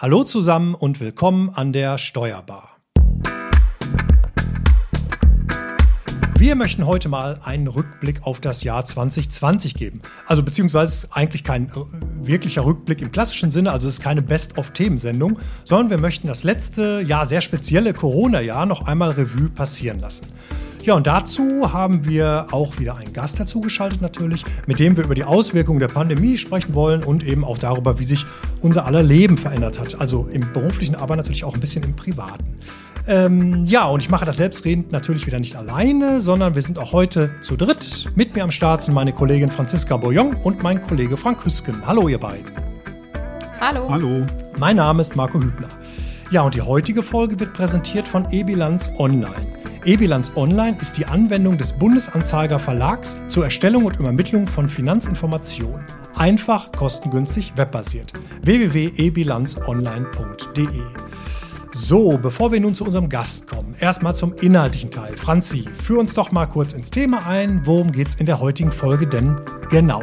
Hallo zusammen und willkommen an der Steuerbar. Wir möchten heute mal einen Rückblick auf das Jahr 2020 geben. Also beziehungsweise eigentlich kein äh, wirklicher Rückblick im klassischen Sinne, also es ist keine Best-of-Themensendung, sondern wir möchten das letzte Jahr, sehr spezielle Corona-Jahr, noch einmal Revue passieren lassen. Ja, und dazu haben wir auch wieder einen Gast dazugeschaltet natürlich, mit dem wir über die Auswirkungen der Pandemie sprechen wollen und eben auch darüber, wie sich unser aller Leben verändert hat. Also im beruflichen, aber natürlich auch ein bisschen im privaten. Ähm, ja, und ich mache das selbstredend natürlich wieder nicht alleine, sondern wir sind auch heute zu dritt. Mit mir am Start sind meine Kollegin Franziska Boyon und mein Kollege Frank Hüsken. Hallo, ihr beiden. Hallo. Hallo. Mein Name ist Marco Hübner. Ja, und die heutige Folge wird präsentiert von eBilanz Online. eBilanz Online ist die Anwendung des Bundesanzeiger Verlags zur Erstellung und Übermittlung von Finanzinformationen. Einfach, kostengünstig, webbasiert. www.ebilanzonline.de so, bevor wir nun zu unserem Gast kommen, erstmal zum inhaltlichen Teil. Franzi, führ uns doch mal kurz ins Thema ein. Worum geht es in der heutigen Folge denn genau?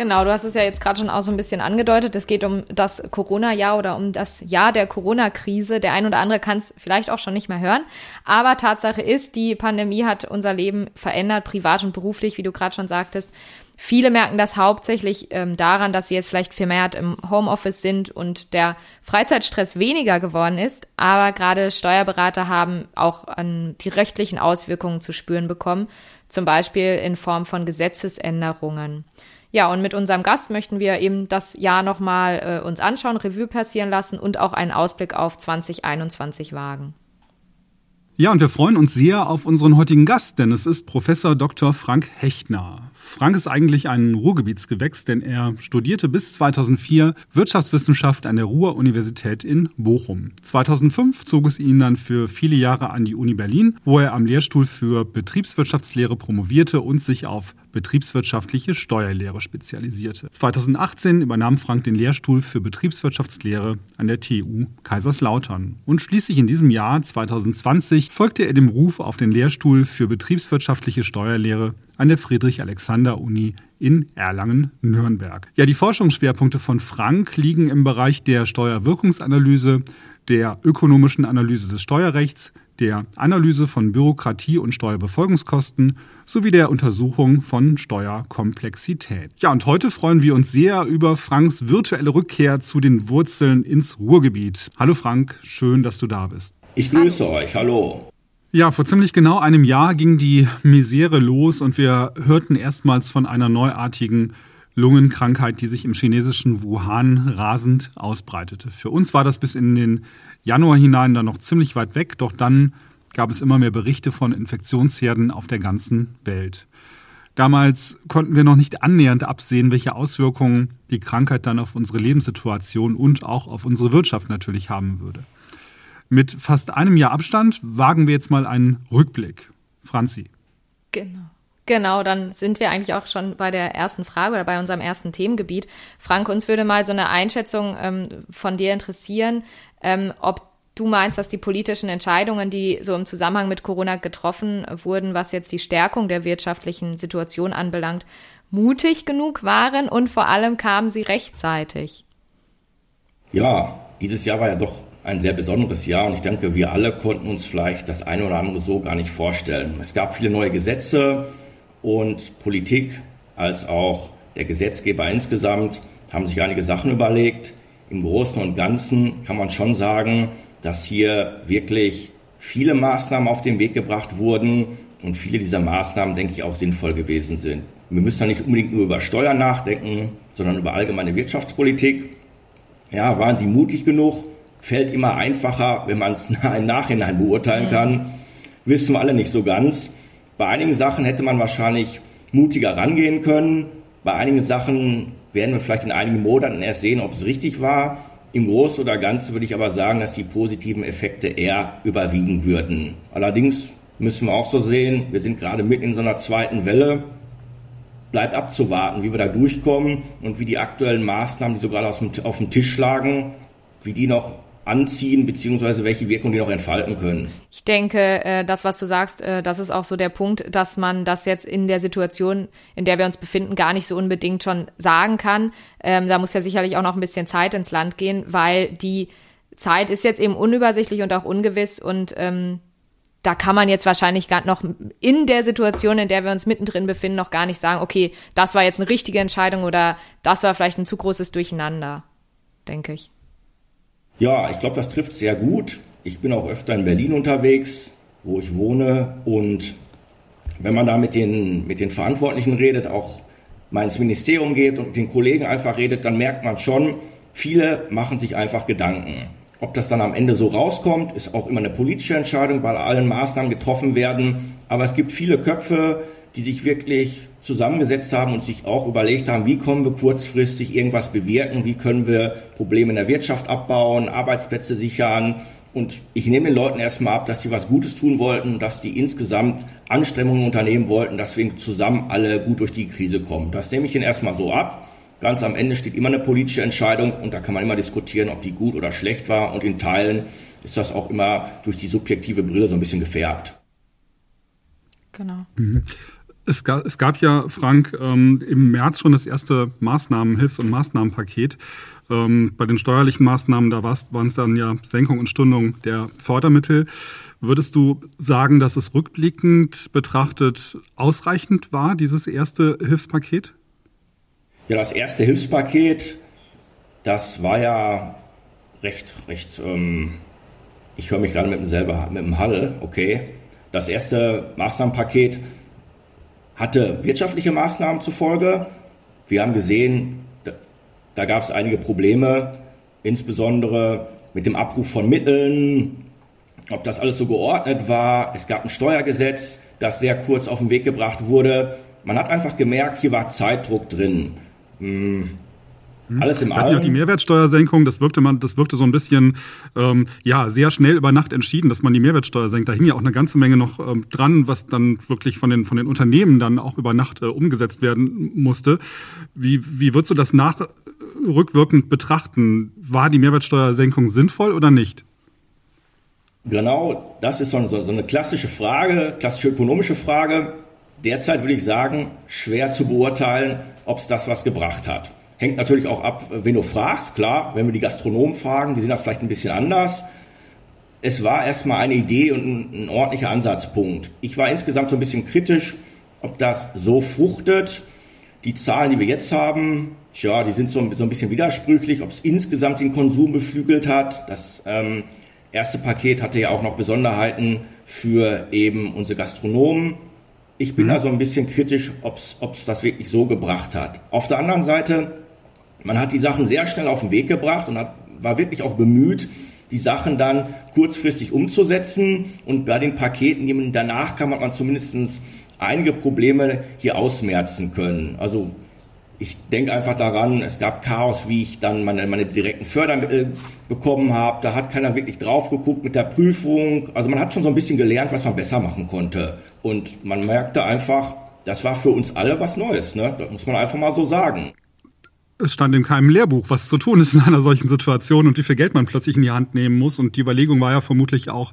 Genau, du hast es ja jetzt gerade schon auch so ein bisschen angedeutet. Es geht um das Corona-Jahr oder um das Jahr der Corona-Krise. Der ein oder andere kann es vielleicht auch schon nicht mehr hören. Aber Tatsache ist, die Pandemie hat unser Leben verändert, privat und beruflich, wie du gerade schon sagtest. Viele merken das hauptsächlich ähm, daran, dass sie jetzt vielleicht vermehrt im Homeoffice sind und der Freizeitstress weniger geworden ist. Aber gerade Steuerberater haben auch an die rechtlichen Auswirkungen zu spüren bekommen, zum Beispiel in Form von Gesetzesänderungen. Ja, und mit unserem Gast möchten wir eben das Jahr nochmal äh, uns anschauen, Revue passieren lassen und auch einen Ausblick auf 2021 wagen. Ja, und wir freuen uns sehr auf unseren heutigen Gast, denn es ist Professor Dr. Frank Hechtner. Frank ist eigentlich ein Ruhrgebietsgewächs, denn er studierte bis 2004 Wirtschaftswissenschaft an der Ruhr-Universität in Bochum. 2005 zog es ihn dann für viele Jahre an die Uni Berlin, wo er am Lehrstuhl für Betriebswirtschaftslehre promovierte und sich auf betriebswirtschaftliche Steuerlehre spezialisierte. 2018 übernahm Frank den Lehrstuhl für Betriebswirtschaftslehre an der TU Kaiserslautern. Und schließlich in diesem Jahr 2020 folgte er dem Ruf auf den Lehrstuhl für betriebswirtschaftliche Steuerlehre an der Friedrich-Alexander-Uni in Erlangen-Nürnberg. Ja, die Forschungsschwerpunkte von Frank liegen im Bereich der Steuerwirkungsanalyse, der ökonomischen Analyse des Steuerrechts, der Analyse von Bürokratie und Steuerbefolgungskosten sowie der Untersuchung von Steuerkomplexität. Ja, und heute freuen wir uns sehr über Franks virtuelle Rückkehr zu den Wurzeln ins Ruhrgebiet. Hallo Frank, schön, dass du da bist. Ich grüße hallo. euch, hallo. Ja, vor ziemlich genau einem Jahr ging die Misere los und wir hörten erstmals von einer neuartigen Lungenkrankheit, die sich im chinesischen Wuhan rasend ausbreitete. Für uns war das bis in den Januar hinein dann noch ziemlich weit weg, doch dann gab es immer mehr Berichte von Infektionsherden auf der ganzen Welt. Damals konnten wir noch nicht annähernd absehen, welche Auswirkungen die Krankheit dann auf unsere Lebenssituation und auch auf unsere Wirtschaft natürlich haben würde. Mit fast einem Jahr Abstand wagen wir jetzt mal einen Rückblick. Franzi. Genau. Genau, dann sind wir eigentlich auch schon bei der ersten Frage oder bei unserem ersten Themengebiet. Frank, uns würde mal so eine Einschätzung ähm, von dir interessieren, ähm, ob du meinst, dass die politischen Entscheidungen, die so im Zusammenhang mit Corona getroffen wurden, was jetzt die Stärkung der wirtschaftlichen Situation anbelangt, mutig genug waren und vor allem kamen sie rechtzeitig. Ja, dieses Jahr war ja doch ein sehr besonderes Jahr und ich denke, wir alle konnten uns vielleicht das eine oder andere so gar nicht vorstellen. Es gab viele neue Gesetze, und Politik als auch der Gesetzgeber insgesamt haben sich einige Sachen überlegt. Im Großen und Ganzen kann man schon sagen, dass hier wirklich viele Maßnahmen auf den Weg gebracht wurden und viele dieser Maßnahmen, denke ich, auch sinnvoll gewesen sind. Wir müssen da nicht unbedingt nur über Steuern nachdenken, sondern über allgemeine Wirtschaftspolitik. Ja, waren sie mutig genug? Fällt immer einfacher, wenn man es im Nachhinein beurteilen kann. Wissen wir alle nicht so ganz. Bei einigen Sachen hätte man wahrscheinlich mutiger rangehen können. Bei einigen Sachen werden wir vielleicht in einigen Monaten erst sehen, ob es richtig war. Im Großen oder Ganzen würde ich aber sagen, dass die positiven Effekte eher überwiegen würden. Allerdings müssen wir auch so sehen, wir sind gerade mitten in so einer zweiten Welle. Bleibt abzuwarten, wie wir da durchkommen und wie die aktuellen Maßnahmen, die so gerade auf dem Tisch lagen, wie die noch anziehen, beziehungsweise welche Wirkung die noch entfalten können. Ich denke, äh, das, was du sagst, äh, das ist auch so der Punkt, dass man das jetzt in der Situation, in der wir uns befinden, gar nicht so unbedingt schon sagen kann. Ähm, da muss ja sicherlich auch noch ein bisschen Zeit ins Land gehen, weil die Zeit ist jetzt eben unübersichtlich und auch ungewiss und ähm, da kann man jetzt wahrscheinlich gar noch in der Situation, in der wir uns mittendrin befinden, noch gar nicht sagen, okay, das war jetzt eine richtige Entscheidung oder das war vielleicht ein zu großes Durcheinander, denke ich. Ja, ich glaube, das trifft sehr gut. Ich bin auch öfter in Berlin unterwegs, wo ich wohne. Und wenn man da mit den, mit den Verantwortlichen redet, auch mal ins Ministerium geht und mit den Kollegen einfach redet, dann merkt man schon, viele machen sich einfach Gedanken. Ob das dann am Ende so rauskommt, ist auch immer eine politische Entscheidung, weil allen Maßnahmen getroffen werden. Aber es gibt viele Köpfe, die sich wirklich zusammengesetzt haben und sich auch überlegt haben, wie können wir kurzfristig irgendwas bewirken, wie können wir Probleme in der Wirtschaft abbauen, Arbeitsplätze sichern. Und ich nehme den Leuten erstmal ab, dass sie was Gutes tun wollten, dass die insgesamt Anstrengungen unternehmen wollten, dass wir zusammen alle gut durch die Krise kommen. Das nehme ich ihnen erstmal so ab. Ganz am Ende steht immer eine politische Entscheidung und da kann man immer diskutieren, ob die gut oder schlecht war. Und in Teilen ist das auch immer durch die subjektive Brille so ein bisschen gefärbt. Genau. Mhm. Es gab, es gab ja, Frank, ähm, im März schon das erste Maßnahmen, Hilfs- und Maßnahmenpaket. Ähm, bei den steuerlichen Maßnahmen, da waren es dann ja Senkung und Stundung der Fördermittel. Würdest du sagen, dass es rückblickend betrachtet ausreichend war, dieses erste Hilfspaket? Ja, das erste Hilfspaket, das war ja recht, recht, ähm, ich höre mich gerade mit dem selber, mit dem Hall, okay. Das erste Maßnahmenpaket, hatte wirtschaftliche Maßnahmen zufolge. Wir haben gesehen, da, da gab es einige Probleme, insbesondere mit dem Abruf von Mitteln, ob das alles so geordnet war. Es gab ein Steuergesetz, das sehr kurz auf den Weg gebracht wurde. Man hat einfach gemerkt, hier war Zeitdruck drin. Hm. Hm. Alles im Allem. Ja die Mehrwertsteuersenkung, das wirkte man, das wirkte so ein bisschen, ähm, ja, sehr schnell über Nacht entschieden, dass man die Mehrwertsteuer senkt. Da hing ja auch eine ganze Menge noch ähm, dran, was dann wirklich von den, von den Unternehmen dann auch über Nacht äh, umgesetzt werden musste. Wie, wie würdest du das nach, rückwirkend betrachten? War die Mehrwertsteuersenkung sinnvoll oder nicht? Genau, das ist so, so, so eine klassische Frage, klassische ökonomische Frage. Derzeit würde ich sagen, schwer zu beurteilen, ob es das was gebracht hat. Hängt natürlich auch ab, wen du fragst. Klar, wenn wir die Gastronomen fragen, die sehen das vielleicht ein bisschen anders. Es war erstmal eine Idee und ein, ein ordentlicher Ansatzpunkt. Ich war insgesamt so ein bisschen kritisch, ob das so fruchtet. Die Zahlen, die wir jetzt haben, tja, die sind so, so ein bisschen widersprüchlich, ob es insgesamt den Konsum beflügelt hat. Das ähm, erste Paket hatte ja auch noch Besonderheiten für eben unsere Gastronomen. Ich bin mhm. also ein bisschen kritisch, ob es das wirklich so gebracht hat. Auf der anderen Seite man hat die Sachen sehr schnell auf den Weg gebracht und hat, war wirklich auch bemüht, die Sachen dann kurzfristig umzusetzen. Und bei den Paketen, die danach kam, hat man zumindest einige Probleme hier ausmerzen können. Also ich denke einfach daran, es gab Chaos, wie ich dann meine, meine direkten Fördermittel bekommen habe. Da hat keiner wirklich drauf geguckt mit der Prüfung. Also man hat schon so ein bisschen gelernt, was man besser machen konnte. Und man merkte einfach, das war für uns alle was Neues. Ne? Das muss man einfach mal so sagen es stand in keinem Lehrbuch, was zu tun ist in einer solchen Situation und wie viel Geld man plötzlich in die Hand nehmen muss. Und die Überlegung war ja vermutlich auch,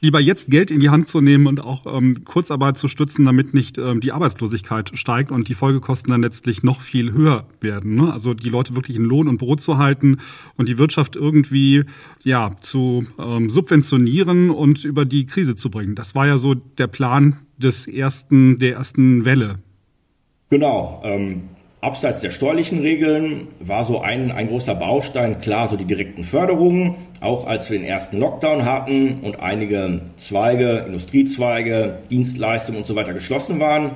lieber jetzt Geld in die Hand zu nehmen und auch ähm, Kurzarbeit zu stützen, damit nicht ähm, die Arbeitslosigkeit steigt und die Folgekosten dann letztlich noch viel höher werden. Ne? Also die Leute wirklich in Lohn und Brot zu halten und die Wirtschaft irgendwie ja zu ähm, subventionieren und über die Krise zu bringen. Das war ja so der Plan des ersten, der ersten Welle. Genau. Ähm Abseits der steuerlichen Regeln war so ein, ein großer Baustein klar so die direkten Förderungen, auch als wir den ersten Lockdown hatten und einige Zweige, Industriezweige, Dienstleistungen und so weiter geschlossen waren.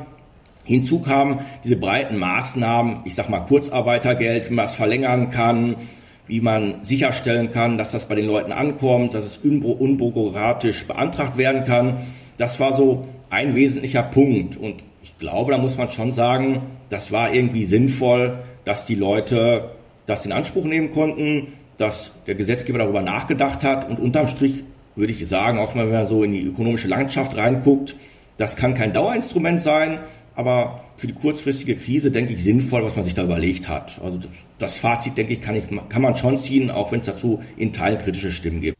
Hinzu kamen diese breiten Maßnahmen, ich sag mal Kurzarbeitergeld, wie man es verlängern kann, wie man sicherstellen kann, dass das bei den Leuten ankommt, dass es unbürokratisch beantragt werden kann. Das war so ein wesentlicher Punkt und ich glaube, da muss man schon sagen, das war irgendwie sinnvoll, dass die Leute das in Anspruch nehmen konnten, dass der Gesetzgeber darüber nachgedacht hat und unterm Strich würde ich sagen, auch wenn man so in die ökonomische Landschaft reinguckt, das kann kein Dauerinstrument sein, aber für die kurzfristige Krise, denke ich, sinnvoll, was man sich da überlegt hat. Also das, Fazit, denke ich, kann, ich, kann man schon ziehen, auch wenn es dazu in Teilen kritische Stimmen gibt.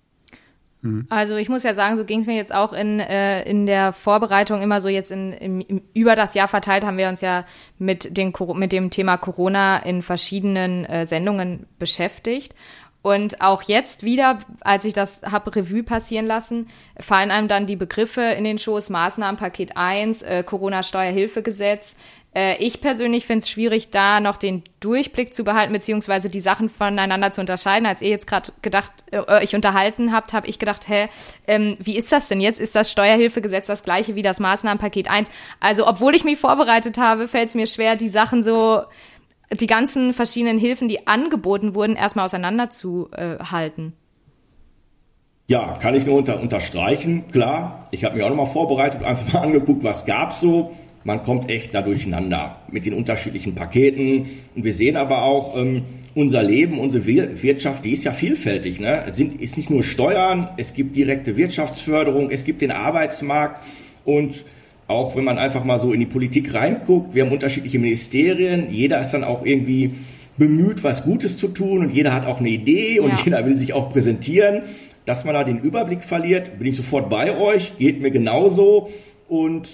Mhm. Also ich muss ja sagen, so ging es mir jetzt auch in, äh, in der Vorbereitung immer so jetzt in, in, in, über das Jahr verteilt haben wir uns ja mit, den, mit dem Thema Corona in verschiedenen äh, Sendungen beschäftigt. Und auch jetzt wieder, als ich das habe Revue passieren lassen, fallen einem dann die Begriffe in den Schoß, Maßnahmenpaket 1, äh, Corona-Steuerhilfegesetz, ich persönlich finde es schwierig, da noch den Durchblick zu behalten, beziehungsweise die Sachen voneinander zu unterscheiden. Als ihr jetzt gerade gedacht, äh, euch unterhalten habt, habe ich gedacht, hä, ähm, wie ist das denn jetzt? Ist das Steuerhilfegesetz das gleiche wie das Maßnahmenpaket 1? Also, obwohl ich mich vorbereitet habe, fällt es mir schwer, die Sachen so, die ganzen verschiedenen Hilfen, die angeboten wurden, erstmal auseinanderzuhalten. Ja, kann ich nur unter, unterstreichen, klar. Ich habe mich auch nochmal vorbereitet, einfach mal angeguckt, was gab's so man kommt echt da durcheinander mit den unterschiedlichen Paketen. Und wir sehen aber auch, ähm, unser Leben, unsere Wirtschaft, die ist ja vielfältig. Ne? Es sind, ist nicht nur Steuern, es gibt direkte Wirtschaftsförderung, es gibt den Arbeitsmarkt und auch wenn man einfach mal so in die Politik reinguckt, wir haben unterschiedliche Ministerien, jeder ist dann auch irgendwie bemüht, was Gutes zu tun und jeder hat auch eine Idee und ja. jeder will sich auch präsentieren. Dass man da den Überblick verliert, bin ich sofort bei euch, geht mir genauso und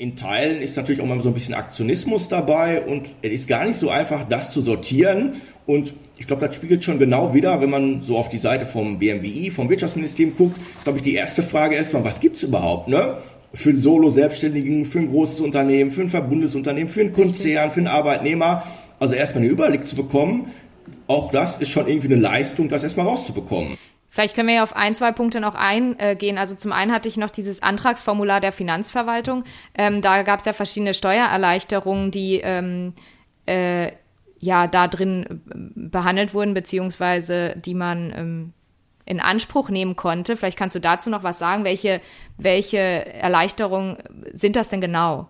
in Teilen ist natürlich auch mal so ein bisschen Aktionismus dabei und es ist gar nicht so einfach, das zu sortieren. Und ich glaube, das spiegelt schon genau wieder, wenn man so auf die Seite vom BMWI, vom Wirtschaftsministerium guckt, ist, glaube ich, die erste Frage erstmal, was gibt's überhaupt, ne? Für einen Solo-Selbstständigen, für ein großes Unternehmen, für ein Verbundesunternehmen, für einen Konzern, für einen Arbeitnehmer. Also erstmal einen Überblick zu bekommen, auch das ist schon irgendwie eine Leistung, das erstmal rauszubekommen. Vielleicht können wir ja auf ein, zwei Punkte noch eingehen. Also zum einen hatte ich noch dieses Antragsformular der Finanzverwaltung. Ähm, da gab es ja verschiedene Steuererleichterungen, die ähm, äh, ja da drin äh, behandelt wurden, beziehungsweise die man ähm, in Anspruch nehmen konnte. Vielleicht kannst du dazu noch was sagen. Welche, welche Erleichterungen sind das denn genau?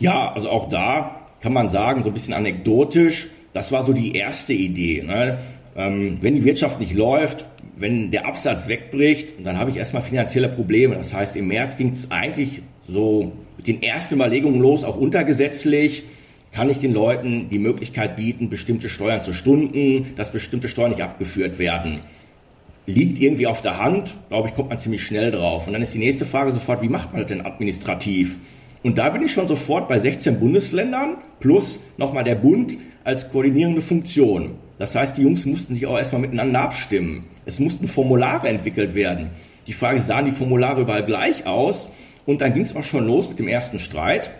Ja, also auch da kann man sagen, so ein bisschen anekdotisch, das war so die erste Idee. Ne? Ähm, wenn die Wirtschaft nicht läuft, wenn der Absatz wegbricht, dann habe ich erstmal finanzielle Probleme. Das heißt, im März ging es eigentlich so mit den ersten Überlegungen los, auch untergesetzlich kann ich den Leuten die Möglichkeit bieten, bestimmte Steuern zu stunden, dass bestimmte Steuern nicht abgeführt werden. Liegt irgendwie auf der Hand, glaube ich, kommt man ziemlich schnell drauf. Und dann ist die nächste Frage sofort, wie macht man das denn administrativ? Und da bin ich schon sofort bei 16 Bundesländern plus nochmal der Bund als koordinierende Funktion. Das heißt, die Jungs mussten sich auch erstmal miteinander abstimmen. Es mussten Formulare entwickelt werden. Die Frage sahen die Formulare überall gleich aus? Und dann ging es auch schon los mit dem ersten Streit.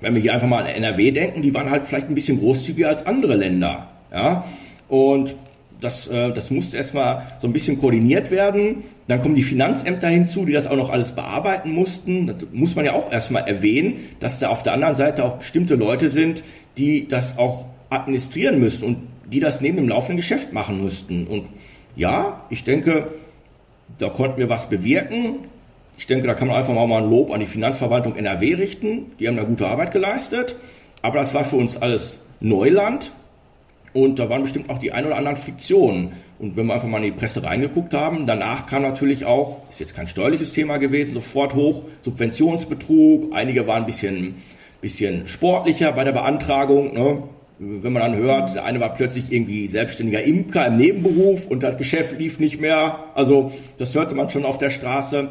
Wenn wir hier einfach mal an NRW denken, die waren halt vielleicht ein bisschen großzügiger als andere Länder. Ja? Und das, äh, das musste erstmal so ein bisschen koordiniert werden. Dann kommen die Finanzämter hinzu, die das auch noch alles bearbeiten mussten. Das muss man ja auch erstmal erwähnen, dass da auf der anderen Seite auch bestimmte Leute sind, die das auch administrieren müssen. Und die das neben dem laufenden Geschäft machen müssten. Und ja, ich denke, da konnten wir was bewirken. Ich denke, da kann man einfach mal ein Lob an die Finanzverwaltung NRW richten. Die haben da gute Arbeit geleistet. Aber das war für uns alles Neuland. Und da waren bestimmt auch die ein oder anderen Friktionen. Und wenn wir einfach mal in die Presse reingeguckt haben, danach kam natürlich auch, ist jetzt kein steuerliches Thema gewesen, sofort hoch Subventionsbetrug. Einige waren ein bisschen, bisschen sportlicher bei der Beantragung. Ne? Wenn man dann hört, der eine war plötzlich irgendwie selbstständiger Imker im Nebenberuf und das Geschäft lief nicht mehr. Also das hörte man schon auf der Straße.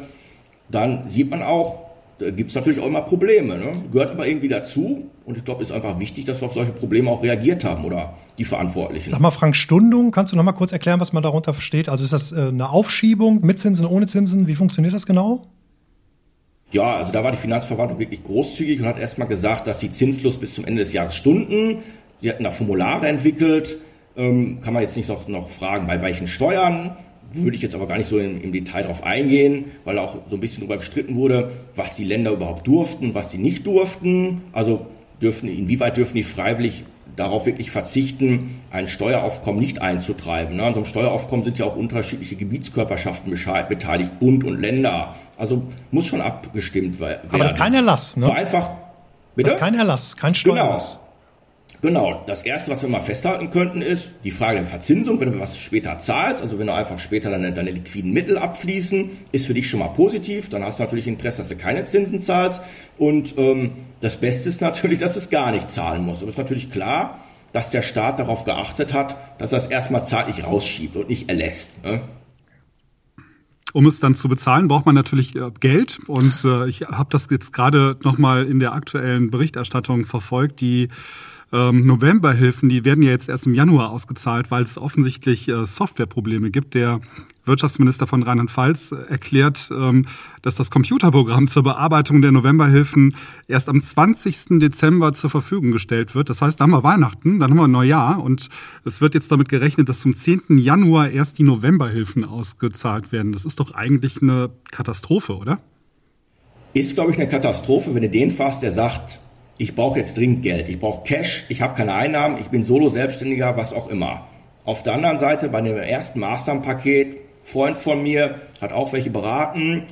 Dann sieht man auch, da gibt es natürlich auch immer Probleme. Ne? Gehört aber irgendwie dazu. Und ich glaube, es ist einfach wichtig, dass wir auf solche Probleme auch reagiert haben oder die Verantwortlichen. Sag mal, Frank Stundung, kannst du noch mal kurz erklären, was man darunter versteht? Also ist das äh, eine Aufschiebung mit Zinsen, ohne Zinsen? Wie funktioniert das genau? Ja, also da war die Finanzverwaltung wirklich großzügig und hat erstmal gesagt, dass sie zinslos bis zum Ende des Jahres stunden. Sie hatten da Formulare entwickelt. Ähm, kann man jetzt nicht noch, noch fragen, bei welchen Steuern. Würde ich jetzt aber gar nicht so im, im Detail darauf eingehen, weil auch so ein bisschen darüber gestritten wurde, was die Länder überhaupt durften, was die nicht durften. Also dürfen, inwieweit dürfen die freiwillig darauf wirklich verzichten, ein Steueraufkommen nicht einzutreiben. An so einem Steueraufkommen sind ja auch unterschiedliche Gebietskörperschaften beteiligt, Bund und Länder. Also muss schon abgestimmt werden. Aber das ist kein Erlass, ne? So einfach. Bitte? Das ist kein Erlass, kein Steuererlass. Genau. Genau, das Erste, was wir mal festhalten könnten, ist die Frage der Verzinsung. Wenn du was später zahlst, also wenn du einfach später deine, deine liquiden Mittel abfließen, ist für dich schon mal positiv. Dann hast du natürlich Interesse, dass du keine Zinsen zahlst. Und ähm, das Beste ist natürlich, dass du es gar nicht zahlen musst. Und es ist natürlich klar, dass der Staat darauf geachtet hat, dass er es erstmal zeitlich rausschiebt und nicht erlässt. Ne? Um es dann zu bezahlen, braucht man natürlich äh, Geld. Und äh, ich habe das jetzt gerade nochmal in der aktuellen Berichterstattung verfolgt. Die ähm, Novemberhilfen, die werden ja jetzt erst im Januar ausgezahlt, weil es offensichtlich äh, Softwareprobleme gibt. Der Wirtschaftsminister von Rheinland-Pfalz erklärt, ähm, dass das Computerprogramm zur Bearbeitung der Novemberhilfen erst am 20. Dezember zur Verfügung gestellt wird. Das heißt, da haben wir Weihnachten, dann haben wir Neujahr und es wird jetzt damit gerechnet, dass zum 10. Januar erst die Novemberhilfen ausgezahlt werden. Das ist doch eigentlich eine Katastrophe, oder? Ist, glaube ich, eine Katastrophe, wenn du den fasst, der sagt, ich brauche jetzt dringend Geld, ich brauche Cash, ich habe keine Einnahmen, ich bin Solo-Selbstständiger, was auch immer. Auf der anderen Seite, bei dem ersten Masterpaket, Freund von mir hat auch welche beraten,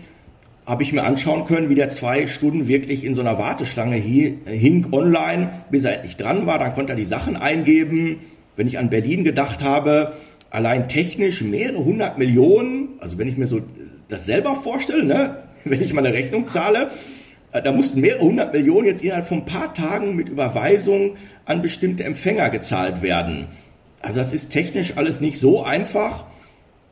habe ich mir anschauen können, wie der zwei Stunden wirklich in so einer Warteschlange hing online, bis er endlich dran war. Dann konnte er die Sachen eingeben. Wenn ich an Berlin gedacht habe, allein technisch mehrere hundert Millionen, also wenn ich mir so das selber vorstelle, ne, wenn ich mal eine Rechnung zahle, äh, da mussten mehrere hundert Millionen jetzt innerhalb von ein paar Tagen mit Überweisung an bestimmte Empfänger gezahlt werden. Also das ist technisch alles nicht so einfach.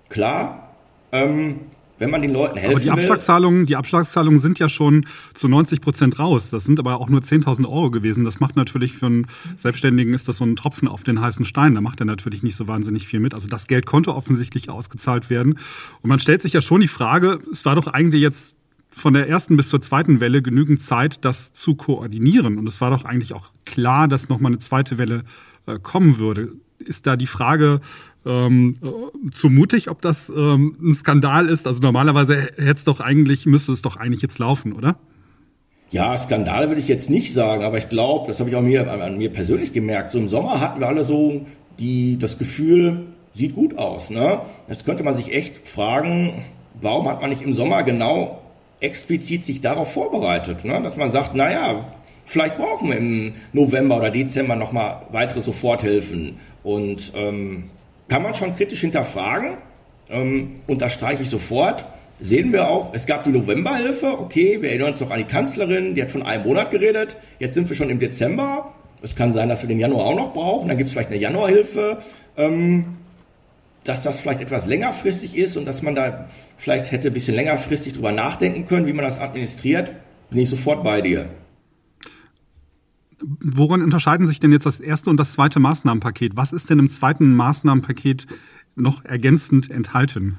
Klar, ähm, wenn man den Leuten helfen aber die Abschlagszahlungen, die Abschlagszahlungen sind ja schon zu 90 Prozent raus. Das sind aber auch nur 10.000 Euro gewesen. Das macht natürlich für einen Selbstständigen ist das so ein Tropfen auf den heißen Stein. Da macht er natürlich nicht so wahnsinnig viel mit. Also das Geld konnte offensichtlich ausgezahlt werden. Und man stellt sich ja schon die Frage, es war doch eigentlich jetzt von der ersten bis zur zweiten Welle genügend Zeit, das zu koordinieren. Und es war doch eigentlich auch klar, dass nochmal eine zweite Welle äh, kommen würde. Ist da die Frage ähm, äh, zu mutig, ob das ähm, ein Skandal ist? Also normalerweise hätte es doch eigentlich, müsste es doch eigentlich jetzt laufen, oder? Ja, Skandal würde ich jetzt nicht sagen, aber ich glaube, das habe ich auch mir, an, mir persönlich gemerkt. So im Sommer hatten wir alle so die, das Gefühl, sieht gut aus. Ne? Jetzt könnte man sich echt fragen, warum hat man nicht im Sommer genau explizit sich darauf vorbereitet, ne? dass man sagt, naja, vielleicht brauchen wir im November oder Dezember nochmal weitere Soforthilfen. Und ähm, kann man schon kritisch hinterfragen, ähm, unterstreiche ich sofort. Sehen wir auch, es gab die Novemberhilfe, okay, wir erinnern uns noch an die Kanzlerin, die hat von einem Monat geredet, jetzt sind wir schon im Dezember. Es kann sein, dass wir den Januar auch noch brauchen, dann gibt es vielleicht eine Januarhilfe. Ähm, dass das vielleicht etwas längerfristig ist und dass man da vielleicht hätte ein bisschen längerfristig drüber nachdenken können, wie man das administriert, bin ich sofort bei dir. Woran unterscheiden sich denn jetzt das erste und das zweite Maßnahmenpaket? Was ist denn im zweiten Maßnahmenpaket noch ergänzend enthalten?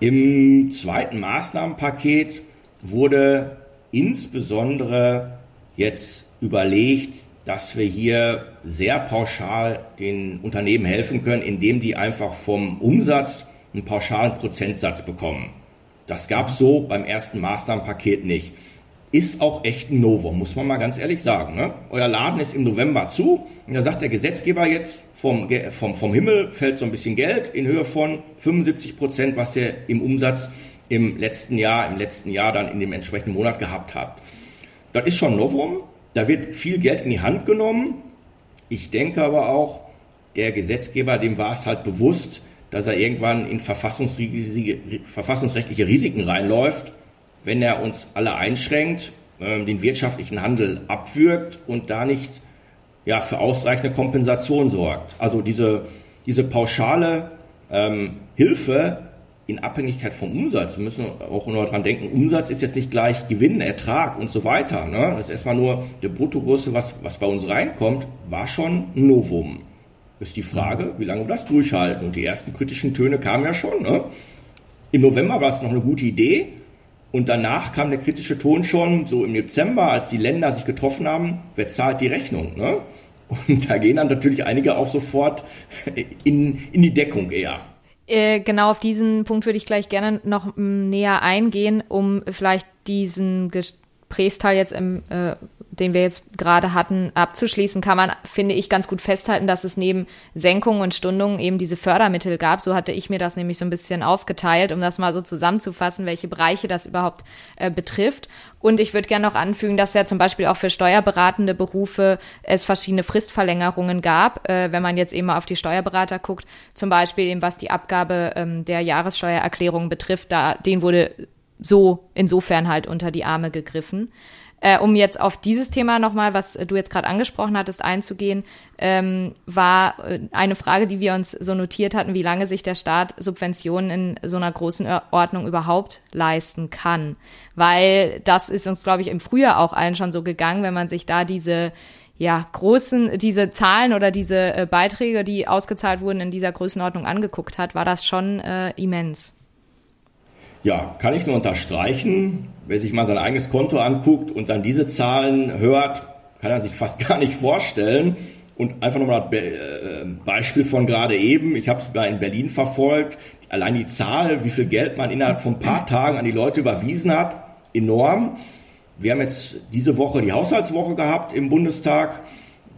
Im zweiten Maßnahmenpaket wurde insbesondere jetzt überlegt, dass wir hier sehr pauschal den Unternehmen helfen können, indem die einfach vom Umsatz einen pauschalen Prozentsatz bekommen. Das gab es so beim ersten Maßnahmenpaket nicht. Ist auch echt ein Novum, muss man mal ganz ehrlich sagen. Ne? Euer Laden ist im November zu und da sagt der Gesetzgeber jetzt, vom, vom, vom Himmel fällt so ein bisschen Geld in Höhe von 75 Prozent, was ihr im Umsatz im letzten Jahr, im letzten Jahr dann in dem entsprechenden Monat gehabt habt. Das ist schon ein Novum, da wird viel Geld in die Hand genommen. Ich denke aber auch, der Gesetzgeber, dem war es halt bewusst, dass er irgendwann in verfassungsrechtliche Risiken reinläuft, wenn er uns alle einschränkt, ähm, den wirtschaftlichen Handel abwürgt und da nicht ja, für ausreichende Kompensation sorgt. Also diese, diese pauschale ähm, Hilfe in Abhängigkeit vom Umsatz. Wir müssen auch nur daran denken, Umsatz ist jetzt nicht gleich Gewinn, Ertrag und so weiter. Ne? Das ist erstmal nur die Bruttogröße, was, was bei uns reinkommt, war schon ein Novum. Ist die Frage, wie lange wir das durchhalten. Und die ersten kritischen Töne kamen ja schon. Ne? Im November war es noch eine gute Idee. Und danach kam der kritische Ton schon so im Dezember, als die Länder sich getroffen haben, wer zahlt die Rechnung? Ne? Und da gehen dann natürlich einige auch sofort in, in die Deckung eher. Äh, genau auf diesen Punkt würde ich gleich gerne noch m, näher eingehen, um vielleicht diesen Gesprächsteil jetzt im, äh, den wir jetzt gerade hatten, abzuschließen, kann man, finde ich, ganz gut festhalten, dass es neben Senkungen und Stundungen eben diese Fördermittel gab. So hatte ich mir das nämlich so ein bisschen aufgeteilt, um das mal so zusammenzufassen, welche Bereiche das überhaupt äh, betrifft. Und ich würde gerne noch anfügen, dass ja zum Beispiel auch für steuerberatende Berufe es verschiedene Fristverlängerungen gab. Äh, wenn man jetzt eben mal auf die Steuerberater guckt, zum Beispiel eben was die Abgabe ähm, der Jahressteuererklärung betrifft, da, den wurde so insofern halt unter die Arme gegriffen. Äh, um jetzt auf dieses Thema nochmal, was du jetzt gerade angesprochen hattest, einzugehen, ähm, war äh, eine Frage, die wir uns so notiert hatten, wie lange sich der Staat Subventionen in so einer großen Ordnung überhaupt leisten kann. Weil das ist uns, glaube ich, im Frühjahr auch allen schon so gegangen, wenn man sich da diese ja, großen, diese Zahlen oder diese äh, Beiträge, die ausgezahlt wurden, in dieser Größenordnung angeguckt hat, war das schon äh, immens. Ja, kann ich nur unterstreichen. Wer sich mal sein eigenes Konto anguckt und dann diese Zahlen hört, kann er sich fast gar nicht vorstellen. Und einfach nochmal das äh, Beispiel von gerade eben. Ich habe es mal in Berlin verfolgt. Allein die Zahl, wie viel Geld man innerhalb von ein paar Tagen an die Leute überwiesen hat, enorm. Wir haben jetzt diese Woche die Haushaltswoche gehabt im Bundestag.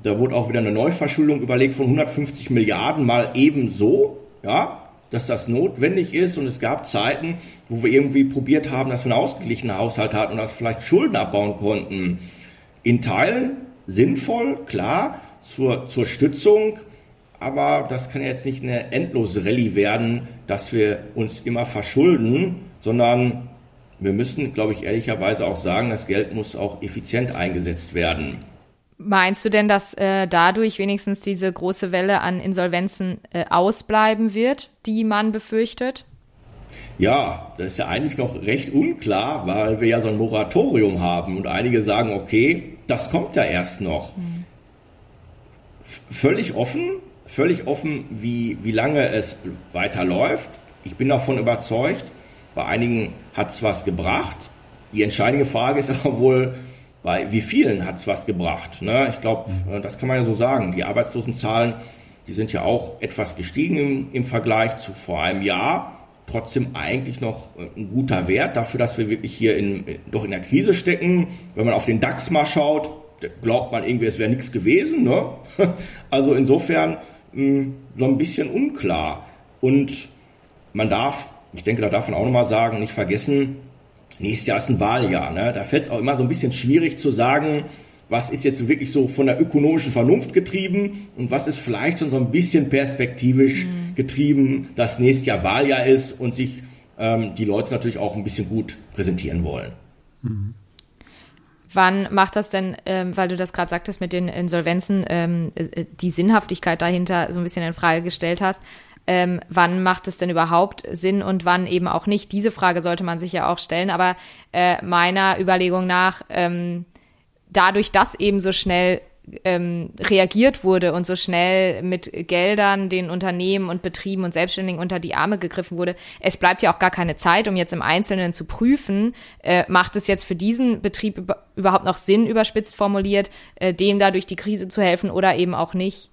Da wurde auch wieder eine Neuverschuldung überlegt von 150 Milliarden mal ebenso. Ja, dass das notwendig ist und es gab Zeiten, wo wir irgendwie probiert haben, dass wir einen ausgeglichenen Haushalt hatten und dass wir vielleicht Schulden abbauen konnten. In Teilen sinnvoll, klar, zur, zur Stützung, aber das kann jetzt nicht eine endlose Rallye werden, dass wir uns immer verschulden, sondern wir müssen, glaube ich, ehrlicherweise auch sagen, das Geld muss auch effizient eingesetzt werden. Meinst du denn, dass äh, dadurch wenigstens diese große Welle an Insolvenzen äh, ausbleiben wird, die man befürchtet? Ja, das ist ja eigentlich noch recht unklar, weil wir ja so ein Moratorium haben und einige sagen, okay, das kommt ja erst noch. Mhm. Völlig offen, völlig offen, wie, wie lange es weiterläuft. Ich bin davon überzeugt, bei einigen hat es was gebracht. Die entscheidende Frage ist aber wohl, bei wie vielen hat es was gebracht? Ne? Ich glaube, äh, das kann man ja so sagen. Die Arbeitslosenzahlen, die sind ja auch etwas gestiegen im, im Vergleich zu vor einem Jahr. Trotzdem eigentlich noch äh, ein guter Wert dafür, dass wir wirklich hier in, doch in der Krise stecken. Wenn man auf den DAX mal schaut, glaubt man irgendwie, es wäre nichts gewesen. Ne? Also insofern mh, hm, so ein bisschen unklar. Und man darf, ich denke, da darf man auch nochmal sagen, nicht vergessen, nächstes Jahr ist ein Wahljahr. Ne? Da fällt es auch immer so ein bisschen schwierig zu sagen, was ist jetzt wirklich so von der ökonomischen Vernunft getrieben und was ist vielleicht schon so ein bisschen perspektivisch mhm. getrieben, dass nächstes Jahr Wahljahr ist und sich ähm, die Leute natürlich auch ein bisschen gut präsentieren wollen. Mhm. Wann macht das denn, ähm, weil du das gerade sagtest mit den Insolvenzen, ähm, äh, die Sinnhaftigkeit dahinter so ein bisschen in Frage gestellt hast? Ähm, wann macht es denn überhaupt Sinn und wann eben auch nicht. Diese Frage sollte man sich ja auch stellen. Aber äh, meiner Überlegung nach, ähm, dadurch, dass eben so schnell ähm, reagiert wurde und so schnell mit Geldern den Unternehmen und Betrieben und Selbstständigen unter die Arme gegriffen wurde. Es bleibt ja auch gar keine Zeit, um jetzt im Einzelnen zu prüfen, äh, macht es jetzt für diesen Betrieb überhaupt noch Sinn, überspitzt formuliert, äh, dem da durch die Krise zu helfen oder eben auch nicht.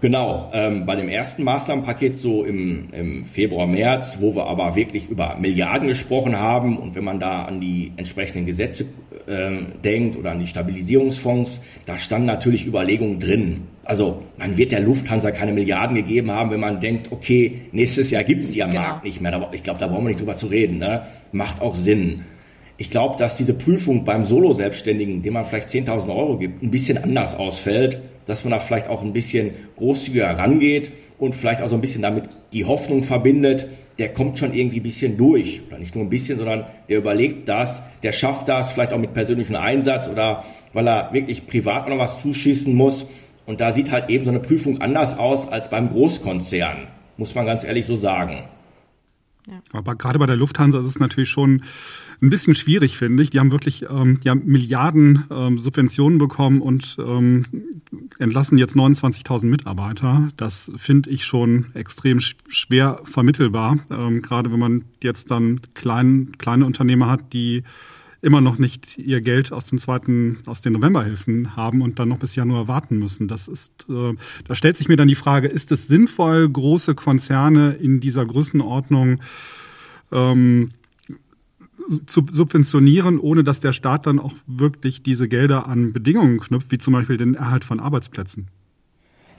Genau, ähm, bei dem ersten Maßnahmenpaket so im, im Februar, März, wo wir aber wirklich über Milliarden gesprochen haben und wenn man da an die entsprechenden Gesetze ähm, denkt oder an die Stabilisierungsfonds, da standen natürlich Überlegungen drin. Also man wird der Lufthansa keine Milliarden gegeben haben, wenn man denkt, okay, nächstes Jahr gibt's die am genau. Markt nicht mehr. Ich glaube, da brauchen wir nicht drüber zu reden. Ne? Macht auch Sinn. Ich glaube, dass diese Prüfung beim Solo-Selbstständigen, dem man vielleicht 10.000 Euro gibt, ein bisschen anders ausfällt dass man da vielleicht auch ein bisschen großzügiger rangeht und vielleicht auch so ein bisschen damit die Hoffnung verbindet, der kommt schon irgendwie ein bisschen durch. Oder nicht nur ein bisschen, sondern der überlegt das, der schafft das, vielleicht auch mit persönlichem Einsatz oder weil er wirklich privat noch was zuschießen muss. Und da sieht halt eben so eine Prüfung anders aus als beim Großkonzern, muss man ganz ehrlich so sagen. Ja. Aber gerade bei der Lufthansa ist es natürlich schon ein bisschen schwierig, finde ich. Die haben wirklich ähm, ja, Milliarden ähm, Subventionen bekommen und ähm, entlassen jetzt 29.000 Mitarbeiter. Das finde ich schon extrem schwer vermittelbar, ähm, gerade wenn man jetzt dann klein, kleine Unternehmer hat, die immer noch nicht ihr Geld aus dem zweiten, aus den Novemberhilfen haben und dann noch bis Januar warten müssen. Das ist, äh, da stellt sich mir dann die Frage, ist es sinnvoll, große Konzerne in dieser Größenordnung ähm, zu subventionieren, ohne dass der Staat dann auch wirklich diese Gelder an Bedingungen knüpft, wie zum Beispiel den Erhalt von Arbeitsplätzen.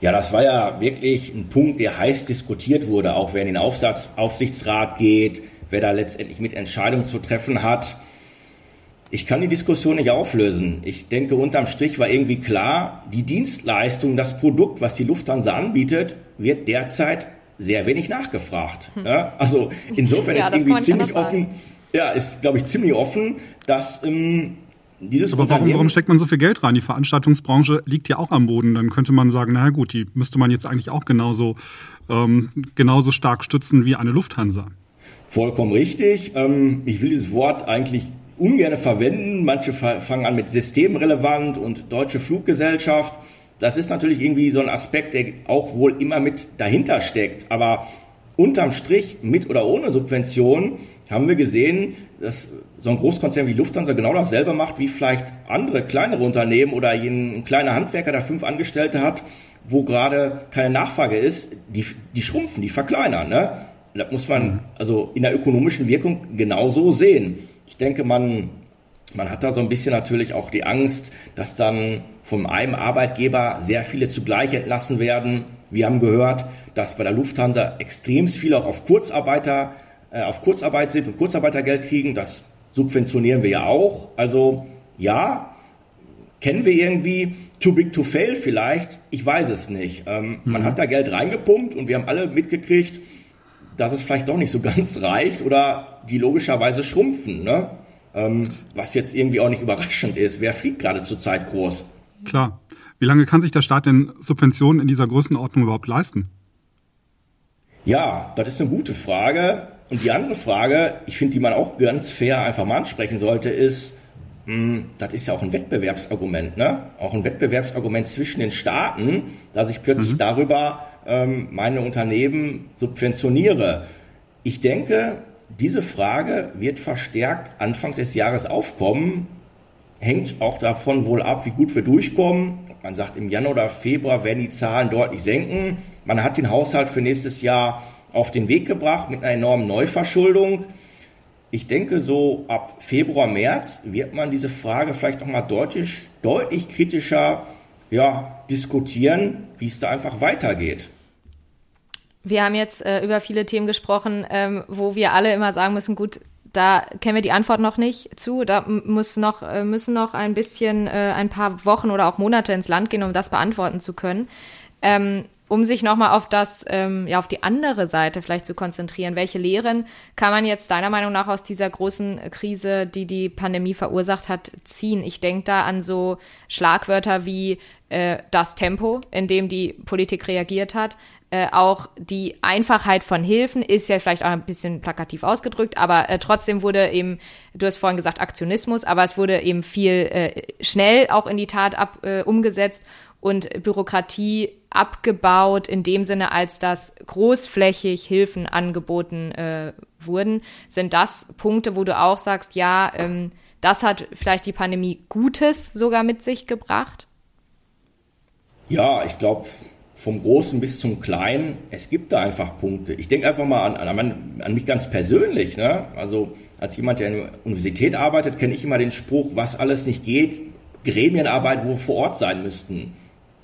Ja, das war ja wirklich ein Punkt, der heiß diskutiert wurde, auch wer in den Aufsatz, Aufsichtsrat geht, wer da letztendlich mit Entscheidungen zu treffen hat. Ich kann die Diskussion nicht auflösen. Ich denke, unterm Strich war irgendwie klar, die Dienstleistung, das Produkt, was die Lufthansa anbietet, wird derzeit sehr wenig nachgefragt. Hm. Ja, also insofern ja, ist irgendwie ziemlich offen, ja, ist, glaube ich, ziemlich offen, dass ähm, dieses Aber warum, warum steckt man so viel Geld rein? Die Veranstaltungsbranche liegt ja auch am Boden. Dann könnte man sagen, naja gut, die müsste man jetzt eigentlich auch genauso, ähm, genauso stark stützen wie eine Lufthansa. Vollkommen richtig. Ähm, ich will dieses Wort eigentlich ungern verwenden. Manche fangen an mit systemrelevant und deutsche Fluggesellschaft. Das ist natürlich irgendwie so ein Aspekt, der auch wohl immer mit dahinter steckt. Aber unterm Strich, mit oder ohne Subvention, haben wir gesehen, dass so ein Großkonzern wie Lufthansa genau dasselbe macht, wie vielleicht andere kleinere Unternehmen oder ein kleiner Handwerker, der fünf Angestellte hat, wo gerade keine Nachfrage ist, die, die schrumpfen, die verkleinern. Ne? Das muss man mhm. also in der ökonomischen Wirkung genauso sehen. Ich denke, man, man hat da so ein bisschen natürlich auch die Angst, dass dann von einem Arbeitgeber sehr viele zugleich entlassen werden. Wir haben gehört, dass bei der Lufthansa extrem viele auch auf Kurzarbeiter äh, auf Kurzarbeit sind und Kurzarbeitergeld kriegen. Das subventionieren wir ja auch. Also ja, kennen wir irgendwie too big to fail vielleicht? Ich weiß es nicht. Ähm, mhm. Man hat da Geld reingepumpt und wir haben alle mitgekriegt, dass es vielleicht doch nicht so ganz reicht oder die logischerweise schrumpfen. Ne? Ähm, was jetzt irgendwie auch nicht überraschend ist. Wer fliegt gerade zurzeit groß? Klar. Wie lange kann sich der Staat denn Subventionen in dieser Größenordnung überhaupt leisten? Ja, das ist eine gute Frage. Und die andere Frage, ich finde, die man auch ganz fair einfach mal ansprechen sollte, ist, mh, hm, das ist ja auch ein Wettbewerbsargument, ne? Auch ein Wettbewerbsargument zwischen den Staaten, dass ich plötzlich mhm. darüber ähm, meine Unternehmen subventioniere. Ich denke, diese Frage wird verstärkt Anfang des Jahres aufkommen, hängt auch davon wohl ab, wie gut wir durchkommen. Man sagt, im Januar oder Februar werden die Zahlen deutlich senken. Man hat den Haushalt für nächstes Jahr auf den Weg gebracht mit einer enormen Neuverschuldung. Ich denke, so ab Februar, März wird man diese Frage vielleicht nochmal deutlich, deutlich kritischer ja, diskutieren, wie es da einfach weitergeht. Wir haben jetzt äh, über viele Themen gesprochen, ähm, wo wir alle immer sagen müssen, gut, da kennen wir die Antwort noch nicht zu. Da muss noch, äh, müssen noch ein bisschen, äh, ein paar Wochen oder auch Monate ins Land gehen, um das beantworten zu können. Ähm, um sich nochmal auf das, ähm, ja, auf die andere Seite vielleicht zu konzentrieren. Welche Lehren kann man jetzt deiner Meinung nach aus dieser großen Krise, die die Pandemie verursacht hat, ziehen? Ich denke da an so Schlagwörter wie äh, das Tempo, in dem die Politik reagiert hat. Äh, auch die Einfachheit von Hilfen ist ja vielleicht auch ein bisschen plakativ ausgedrückt, aber äh, trotzdem wurde eben, du hast vorhin gesagt Aktionismus, aber es wurde eben viel äh, schnell auch in die Tat ab, äh, umgesetzt und Bürokratie abgebaut in dem Sinne, als dass großflächig Hilfen angeboten äh, wurden. Sind das Punkte, wo du auch sagst, ja, ähm, das hat vielleicht die Pandemie Gutes sogar mit sich gebracht? Ja, ich glaube, vom Großen bis zum Kleinen, es gibt da einfach Punkte. Ich denke einfach mal an, an, an mich ganz persönlich. Ne? Also als jemand, der in der Universität arbeitet, kenne ich immer den Spruch, was alles nicht geht, Gremienarbeit, wo wir vor Ort sein müssten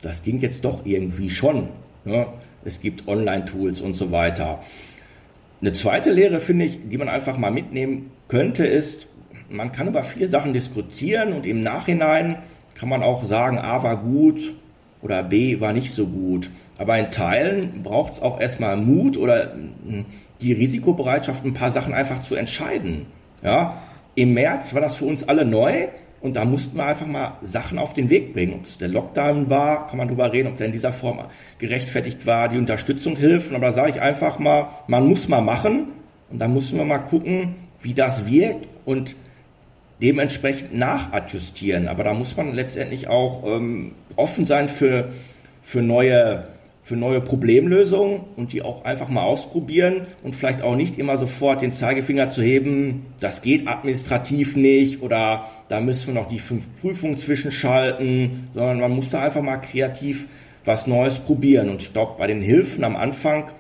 das ging jetzt doch irgendwie schon. Ne? Es gibt Online-Tools und so weiter. Eine zweite Lehre, finde ich, die man einfach mal mitnehmen könnte, ist, man kann über viele Sachen diskutieren und im Nachhinein kann man auch sagen, A war gut oder B war nicht so gut. Aber in Teilen braucht es auch erstmal Mut oder hm, die Risikobereitschaft, ein paar Sachen einfach zu entscheiden. Ja, im März war das für uns alle neu. Und da mussten wir einfach mal Sachen auf den Weg bringen. Ob es der Lockdown war, kann man drüber reden, ob der in dieser Form gerechtfertigt war, die Unterstützung hilft. Aber da sage ich einfach mal, man muss mal machen. Und dann müssen wir mal gucken, wie das wirkt und dementsprechend nachadjustieren. Aber da muss man letztendlich auch ähm, offen sein für, für neue für neue Problemlösungen und die auch einfach mal ausprobieren und vielleicht auch nicht immer sofort den Zeigefinger zu heben, das geht administrativ nicht oder da müssen wir noch die fünf Prüfungen zwischenschalten, sondern man muss da einfach mal kreativ was Neues probieren. Und ich glaube, bei den Hilfen am Anfang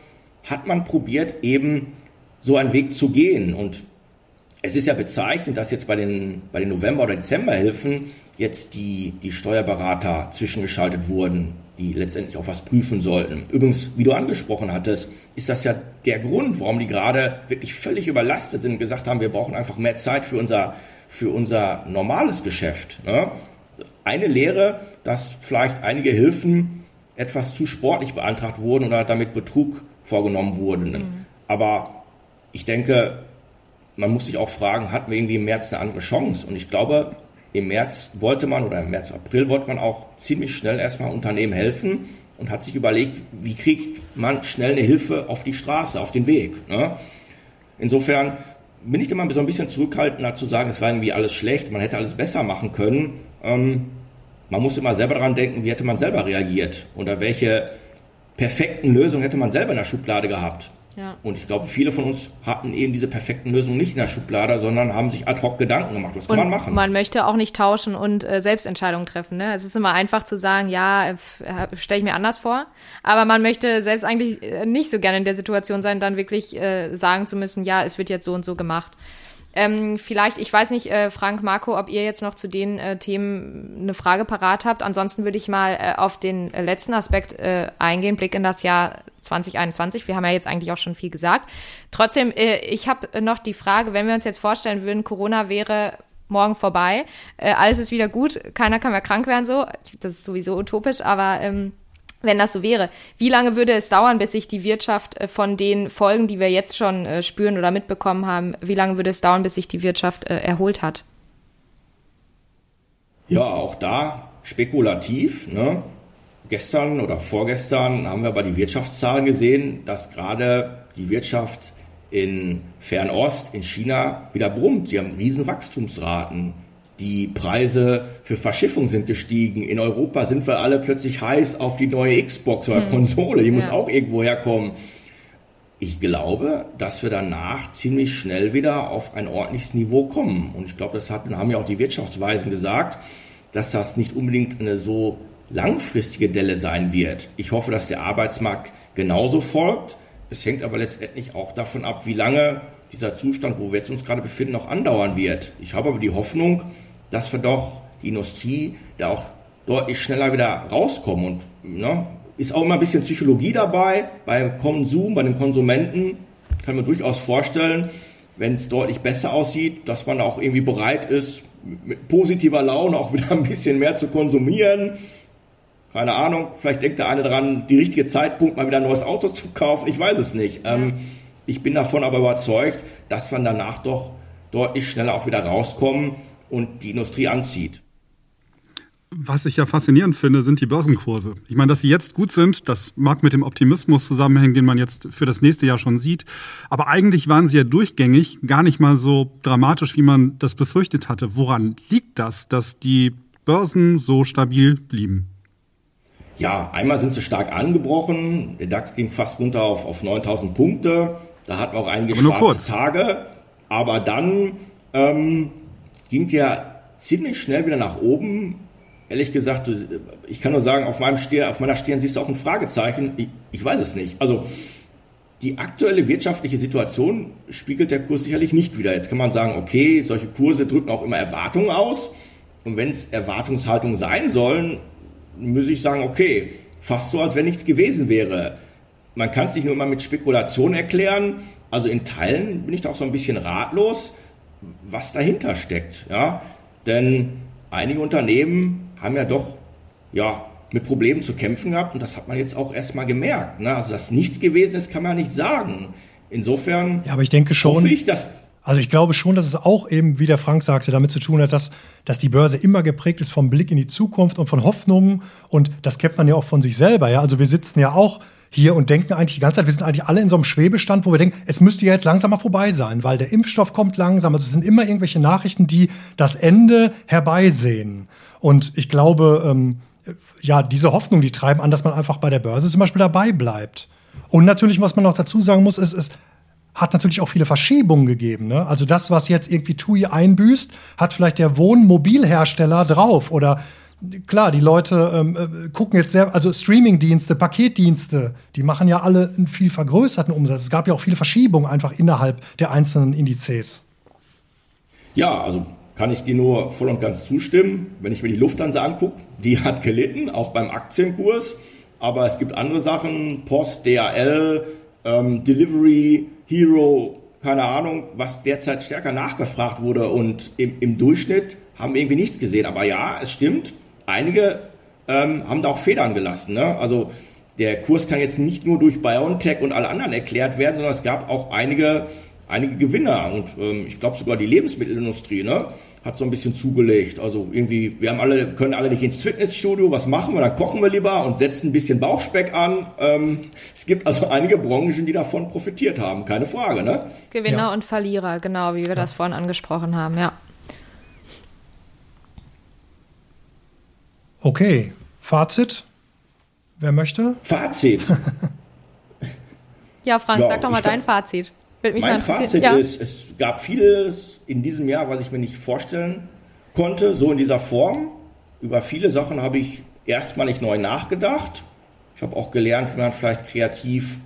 hat man probiert, eben so einen Weg zu gehen. Und es ist ja bezeichnend, dass jetzt bei den, bei den November- oder Dezemberhilfen jetzt die, die Steuerberater zwischengeschaltet wurden, die letztendlich auch was prüfen sollten. Übrigens, wie du angesprochen hattest, ist das ja der Grund, warum die gerade wirklich völlig überlastet sind und gesagt haben, wir brauchen einfach mehr Zeit für unser, für unser normales Geschäft. Ne? Eine Lehre, dass vielleicht einige Hilfen etwas zu sportlich beantragt wurden oder damit Betrug vorgenommen wurden. Mhm. Aber ich denke, man muss sich auch fragen, hatten wir irgendwie im März eine andere Chance? Und ich glaube, im März wollte man oder im März, April wollte man auch ziemlich schnell erstmal Unternehmen helfen und hat sich überlegt, wie kriegt man schnell eine Hilfe auf die Straße, auf den Weg. Ne? Insofern bin ich immer so ein bisschen zurückhaltender zu sagen, es war irgendwie alles schlecht, man hätte alles besser machen können. Ähm, man muss immer selber daran denken, wie hätte man selber reagiert oder welche perfekten Lösungen hätte man selber in der Schublade gehabt. Ja. Und ich glaube, viele von uns hatten eben diese perfekten Lösungen nicht in der Schublade, sondern haben sich ad hoc Gedanken gemacht. Was kann und man machen? Man möchte auch nicht tauschen und äh, Selbstentscheidungen treffen. Ne? Es ist immer einfach zu sagen, ja, stelle ich mir anders vor. Aber man möchte selbst eigentlich äh, nicht so gerne in der Situation sein, dann wirklich äh, sagen zu müssen, ja, es wird jetzt so und so gemacht. Ähm, vielleicht, ich weiß nicht, äh, Frank, Marco, ob ihr jetzt noch zu den äh, Themen eine Frage parat habt. Ansonsten würde ich mal äh, auf den letzten Aspekt äh, eingehen, Blick in das Jahr 2021. Wir haben ja jetzt eigentlich auch schon viel gesagt. Trotzdem, äh, ich habe noch die Frage, wenn wir uns jetzt vorstellen würden, Corona wäre morgen vorbei, äh, alles ist wieder gut, keiner kann mehr krank werden, so. Das ist sowieso utopisch, aber ähm, wenn das so wäre. Wie lange würde es dauern, bis sich die Wirtschaft äh, von den Folgen, die wir jetzt schon äh, spüren oder mitbekommen haben, wie lange würde es dauern, bis sich die Wirtschaft äh, erholt hat? Ja, auch da spekulativ. Ne? Gestern oder vorgestern haben wir bei die Wirtschaftszahlen gesehen, dass gerade die Wirtschaft in Fernost, in China wieder brummt. Sie haben riesen Wachstumsraten. Die Preise für Verschiffung sind gestiegen. In Europa sind wir alle plötzlich heiß auf die neue Xbox oder hm. Konsole. Die ja. muss auch irgendwo herkommen. Ich glaube, dass wir danach ziemlich schnell wieder auf ein ordentliches Niveau kommen. Und ich glaube, das haben ja auch die Wirtschaftsweisen gesagt, dass das nicht unbedingt eine so langfristige Delle sein wird. Ich hoffe, dass der Arbeitsmarkt genauso folgt. Es hängt aber letztendlich auch davon ab, wie lange dieser Zustand, wo wir jetzt uns gerade befinden, noch andauern wird. Ich habe aber die Hoffnung, dass wir doch die Industrie da auch deutlich schneller wieder rauskommen. Und ne, ist auch immer ein bisschen Psychologie dabei beim Konsum, bei den Konsumenten. Kann man durchaus vorstellen, wenn es deutlich besser aussieht, dass man auch irgendwie bereit ist, mit positiver Laune auch wieder ein bisschen mehr zu konsumieren. Keine Ahnung, vielleicht denkt der eine dran, die richtige Zeitpunkt, mal wieder ein neues Auto zu kaufen. Ich weiß es nicht. Ähm, ich bin davon aber überzeugt, dass wir danach doch deutlich schneller auch wieder rauskommen und die Industrie anzieht. Was ich ja faszinierend finde, sind die Börsenkurse. Ich meine, dass sie jetzt gut sind, das mag mit dem Optimismus zusammenhängen, den man jetzt für das nächste Jahr schon sieht. Aber eigentlich waren sie ja durchgängig gar nicht mal so dramatisch, wie man das befürchtet hatte. Woran liegt das, dass die Börsen so stabil blieben? Ja, einmal sind sie stark angebrochen. Der DAX ging fast runter auf, auf 9000 Punkte. Da hatten wir auch einige schwarze Tage. Aber dann ähm, ging der ziemlich schnell wieder nach oben. Ehrlich gesagt, ich kann nur sagen, auf, meinem Stirn, auf meiner Stirn siehst du auch ein Fragezeichen. Ich, ich weiß es nicht. Also die aktuelle wirtschaftliche Situation spiegelt der Kurs sicherlich nicht wieder. Jetzt kann man sagen, okay, solche Kurse drücken auch immer Erwartungen aus. Und wenn es Erwartungshaltungen sein sollen, muss ich sagen, okay, fast so, als wenn nichts gewesen wäre. Man kann es nicht nur immer mit Spekulation erklären. Also in Teilen bin ich da auch so ein bisschen ratlos, was dahinter steckt. Ja? Denn einige Unternehmen haben ja doch ja, mit Problemen zu kämpfen gehabt und das hat man jetzt auch erstmal gemerkt. Ne? Also, dass nichts gewesen ist, kann man nicht sagen. Insofern ja, aber ich denke schon, hoffe ich, dass also ich glaube schon, dass es auch eben, wie der Frank sagte, damit zu tun hat, dass, dass die Börse immer geprägt ist vom Blick in die Zukunft und von Hoffnungen. Und das kennt man ja auch von sich selber. Ja? Also wir sitzen ja auch hier und denken eigentlich die ganze Zeit, wir sind eigentlich alle in so einem Schwebestand, wo wir denken, es müsste ja jetzt langsam mal vorbei sein, weil der Impfstoff kommt langsam. Also es sind immer irgendwelche Nachrichten, die das Ende herbeisehen. Und ich glaube, ähm, ja, diese Hoffnung, die treiben an, dass man einfach bei der Börse zum Beispiel dabei bleibt. Und natürlich, was man noch dazu sagen muss, ist, ist hat natürlich auch viele Verschiebungen gegeben. Ne? Also das, was jetzt irgendwie TUI einbüßt, hat vielleicht der Wohnmobilhersteller drauf. Oder klar, die Leute ähm, äh, gucken jetzt sehr, also Streamingdienste, Paketdienste, die machen ja alle einen viel vergrößerten Umsatz. Es gab ja auch viele Verschiebungen einfach innerhalb der einzelnen Indizes. Ja, also kann ich dir nur voll und ganz zustimmen. Wenn ich mir die Lufthansa angucke, die hat gelitten, auch beim Aktienkurs. Aber es gibt andere Sachen, Post, DHL, ähm, Delivery, Hero, keine Ahnung, was derzeit stärker nachgefragt wurde. Und im, im Durchschnitt haben wir irgendwie nichts gesehen. Aber ja, es stimmt, einige ähm, haben da auch Federn gelassen. Ne? Also der Kurs kann jetzt nicht nur durch BioNTech und alle anderen erklärt werden, sondern es gab auch einige, einige Gewinner. Und ähm, ich glaube sogar die Lebensmittelindustrie ne, hat so ein bisschen zugelegt. Also irgendwie, wir haben alle, können alle nicht ins Fitnessstudio, was machen wir? Dann kochen wir lieber und setzen ein bisschen Bauchspeck an. Ähm, es gibt also einige Branchen, die davon profitiert haben, keine Frage. Ne? Gewinner ja. und Verlierer, genau, wie wir ja. das vorhin angesprochen haben, ja. Okay, Fazit. Wer möchte? Fazit. ja, Frank, ja, sag doch mal dein Fazit. mein Fazit ja. ist, es gab vieles in diesem Jahr, was ich mir nicht vorstellen konnte, so in dieser Form. Über viele Sachen habe ich erstmalig neu nachgedacht. Ich habe auch gelernt, wie man vielleicht kreativ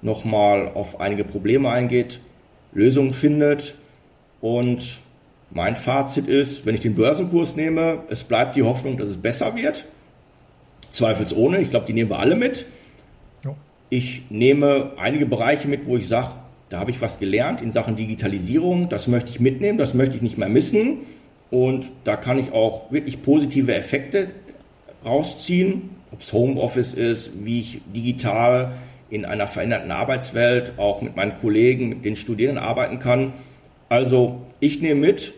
nochmal auf einige Probleme eingeht, Lösungen findet. Und mein Fazit ist, wenn ich den Börsenkurs nehme, es bleibt die Hoffnung, dass es besser wird. Zweifelsohne, ich glaube, die nehmen wir alle mit. Ja. Ich nehme einige Bereiche mit, wo ich sage, da habe ich was gelernt in Sachen Digitalisierung, das möchte ich mitnehmen, das möchte ich nicht mehr missen. Und da kann ich auch wirklich positive Effekte rausziehen, ob es Homeoffice ist, wie ich digital in einer veränderten Arbeitswelt auch mit meinen Kollegen, mit den Studierenden arbeiten kann. Also ich nehme mit,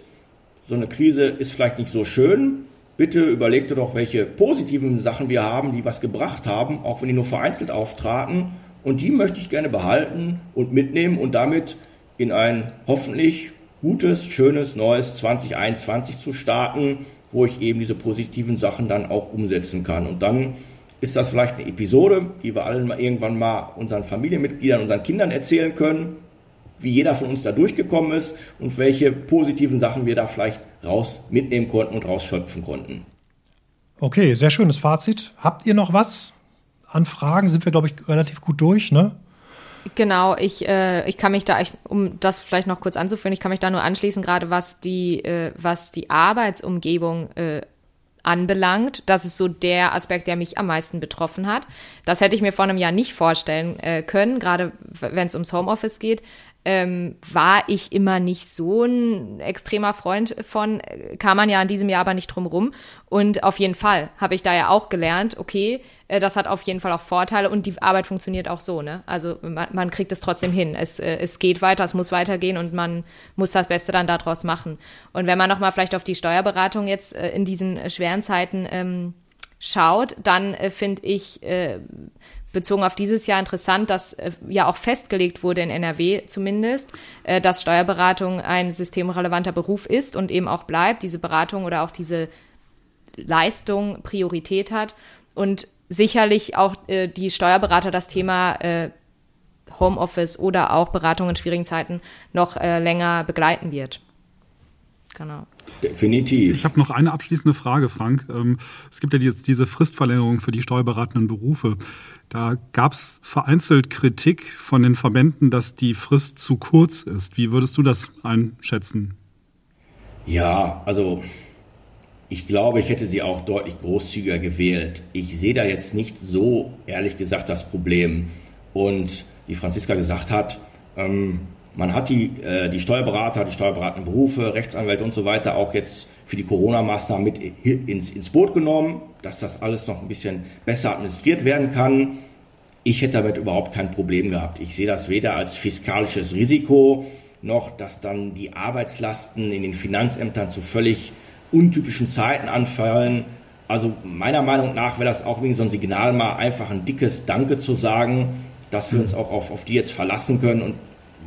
so eine Krise ist vielleicht nicht so schön, bitte überleg dir doch, welche positiven Sachen wir haben, die was gebracht haben, auch wenn die nur vereinzelt auftraten. Und die möchte ich gerne behalten und mitnehmen und damit in ein hoffentlich gutes, schönes, neues 2021 zu starten, wo ich eben diese positiven Sachen dann auch umsetzen kann. Und dann ist das vielleicht eine Episode, die wir allen mal irgendwann mal unseren Familienmitgliedern, unseren Kindern erzählen können wie jeder von uns da durchgekommen ist und welche positiven Sachen wir da vielleicht raus mitnehmen konnten und rausschöpfen konnten. Okay, sehr schönes Fazit. Habt ihr noch was an Fragen? Sind wir, glaube ich, relativ gut durch, ne? Genau, ich, äh, ich kann mich da, ich, um das vielleicht noch kurz anzuführen, ich kann mich da nur anschließen, gerade was die, äh, was die Arbeitsumgebung äh, anbelangt. Das ist so der Aspekt, der mich am meisten betroffen hat. Das hätte ich mir vor einem Jahr nicht vorstellen äh, können, gerade wenn es ums Homeoffice geht ähm, war ich immer nicht so ein extremer Freund von, kam man ja in diesem Jahr aber nicht drum rum. Und auf jeden Fall habe ich da ja auch gelernt, okay, äh, das hat auf jeden Fall auch Vorteile und die Arbeit funktioniert auch so, ne? Also man, man kriegt es trotzdem hin. Es, äh, es geht weiter, es muss weitergehen und man muss das Beste dann daraus machen. Und wenn man nochmal vielleicht auf die Steuerberatung jetzt äh, in diesen schweren Zeiten ähm, schaut, dann äh, finde ich, äh, bezogen auf dieses Jahr interessant, dass äh, ja auch festgelegt wurde in NRW zumindest, äh, dass Steuerberatung ein systemrelevanter Beruf ist und eben auch bleibt, diese Beratung oder auch diese Leistung Priorität hat und sicherlich auch äh, die Steuerberater das Thema äh, Homeoffice oder auch Beratung in schwierigen Zeiten noch äh, länger begleiten wird. Genau. Definitiv. Ich habe noch eine abschließende Frage, Frank. Ähm, es gibt ja jetzt diese Fristverlängerung für die steuerberatenden Berufe. Da gab es vereinzelt Kritik von den Verbänden, dass die Frist zu kurz ist. Wie würdest du das einschätzen? Ja, also ich glaube, ich hätte sie auch deutlich großzügiger gewählt. Ich sehe da jetzt nicht so, ehrlich gesagt, das Problem. Und wie Franziska gesagt hat, ähm, man hat die, äh, die Steuerberater, die steuerberatenden Berufe, Rechtsanwälte und so weiter auch jetzt für die Corona-Maßnahmen mit ins, ins Boot genommen, dass das alles noch ein bisschen besser administriert werden kann. Ich hätte damit überhaupt kein Problem gehabt. Ich sehe das weder als fiskalisches Risiko noch, dass dann die Arbeitslasten in den Finanzämtern zu völlig untypischen Zeiten anfallen. Also meiner Meinung nach wäre das auch wegen so ein Signal mal einfach ein dickes Danke zu sagen, dass wir uns auch auf, auf die jetzt verlassen können. Und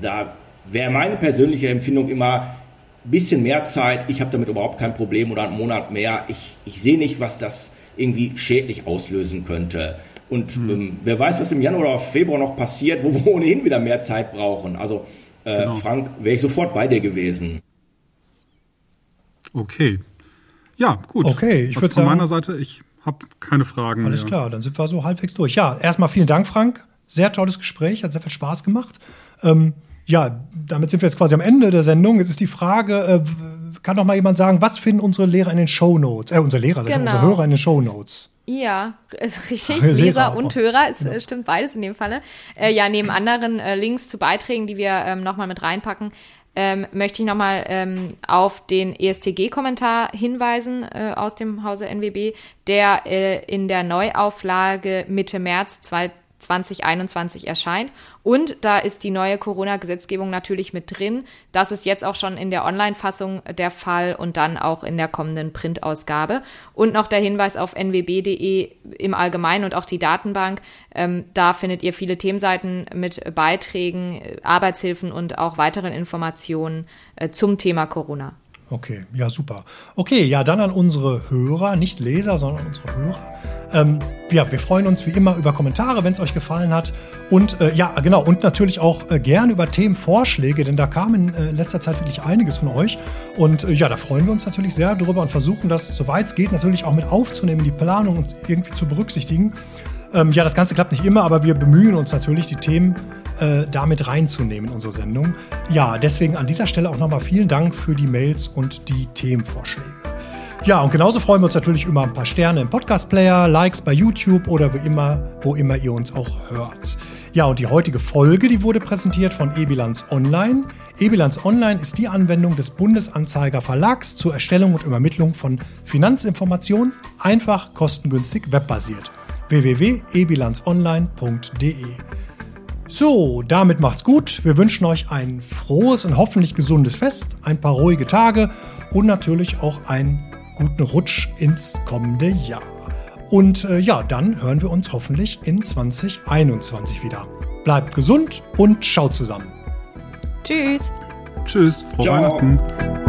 da wäre meine persönliche Empfindung immer, bisschen mehr Zeit, ich habe damit überhaupt kein Problem oder einen Monat mehr. Ich, ich sehe nicht, was das irgendwie schädlich auslösen könnte. Und hm. ähm, wer weiß, was im Januar oder Februar noch passiert, wo wir ohnehin wieder mehr Zeit brauchen. Also äh, genau. Frank, wäre ich sofort bei dir gewesen. Okay. Ja, gut. Okay, ich würde sagen. Von meiner Seite, ich habe keine Fragen. Alles mehr. klar, dann sind wir so halbwegs durch. Ja, erstmal vielen Dank, Frank. Sehr tolles Gespräch, hat sehr viel Spaß gemacht. Ähm, ja, damit sind wir jetzt quasi am Ende der Sendung. Jetzt ist die Frage, äh, kann doch mal jemand sagen, was finden unsere Lehrer in den Shownotes? Äh, unsere Lehrer, genau. unsere Hörer in den Shownotes. Ja, ist richtig. Leser, Leser und Hörer, es ja. stimmt beides in dem Falle. Äh, ja, neben anderen äh, Links zu Beiträgen, die wir ähm, nochmal mit reinpacken, ähm, möchte ich nochmal ähm, auf den ESTG-Kommentar hinweisen äh, aus dem Hause NWB, der äh, in der Neuauflage Mitte März 2020 2021 erscheint. Und da ist die neue Corona-Gesetzgebung natürlich mit drin. Das ist jetzt auch schon in der Online-Fassung der Fall und dann auch in der kommenden Printausgabe. Und noch der Hinweis auf nwb.de im Allgemeinen und auch die Datenbank. Ähm, da findet ihr viele Themenseiten mit Beiträgen, Arbeitshilfen und auch weiteren Informationen äh, zum Thema Corona. Okay, ja, super. Okay, ja, dann an unsere Hörer, nicht Leser, sondern unsere Hörer. Ähm, ja, wir freuen uns wie immer über Kommentare, wenn es euch gefallen hat. Und äh, ja, genau, und natürlich auch äh, gerne über Themenvorschläge, denn da kam in äh, letzter Zeit wirklich einiges von euch. Und äh, ja, da freuen wir uns natürlich sehr drüber und versuchen das, soweit es geht, natürlich auch mit aufzunehmen, die Planung und irgendwie zu berücksichtigen. Ähm, ja, das Ganze klappt nicht immer, aber wir bemühen uns natürlich, die Themen äh, damit reinzunehmen in unsere Sendung. Ja, deswegen an dieser Stelle auch nochmal vielen Dank für die Mails und die Themenvorschläge. Ja, und genauso freuen wir uns natürlich über ein paar Sterne im Podcast-Player, Likes bei YouTube oder wo immer, wo immer ihr uns auch hört. Ja, und die heutige Folge, die wurde präsentiert von eBilanz Online. eBilanz Online ist die Anwendung des Bundesanzeiger Verlags zur Erstellung und Übermittlung von Finanzinformationen, einfach, kostengünstig, webbasiert. www.ebilanzonline.de so, damit macht's gut. Wir wünschen euch ein frohes und hoffentlich gesundes Fest, ein paar ruhige Tage und natürlich auch ein guten Rutsch ins kommende Jahr. Und äh, ja, dann hören wir uns hoffentlich in 2021 wieder. Bleibt gesund und schaut zusammen. Tschüss. Tschüss, frohe Ciao. Weihnachten.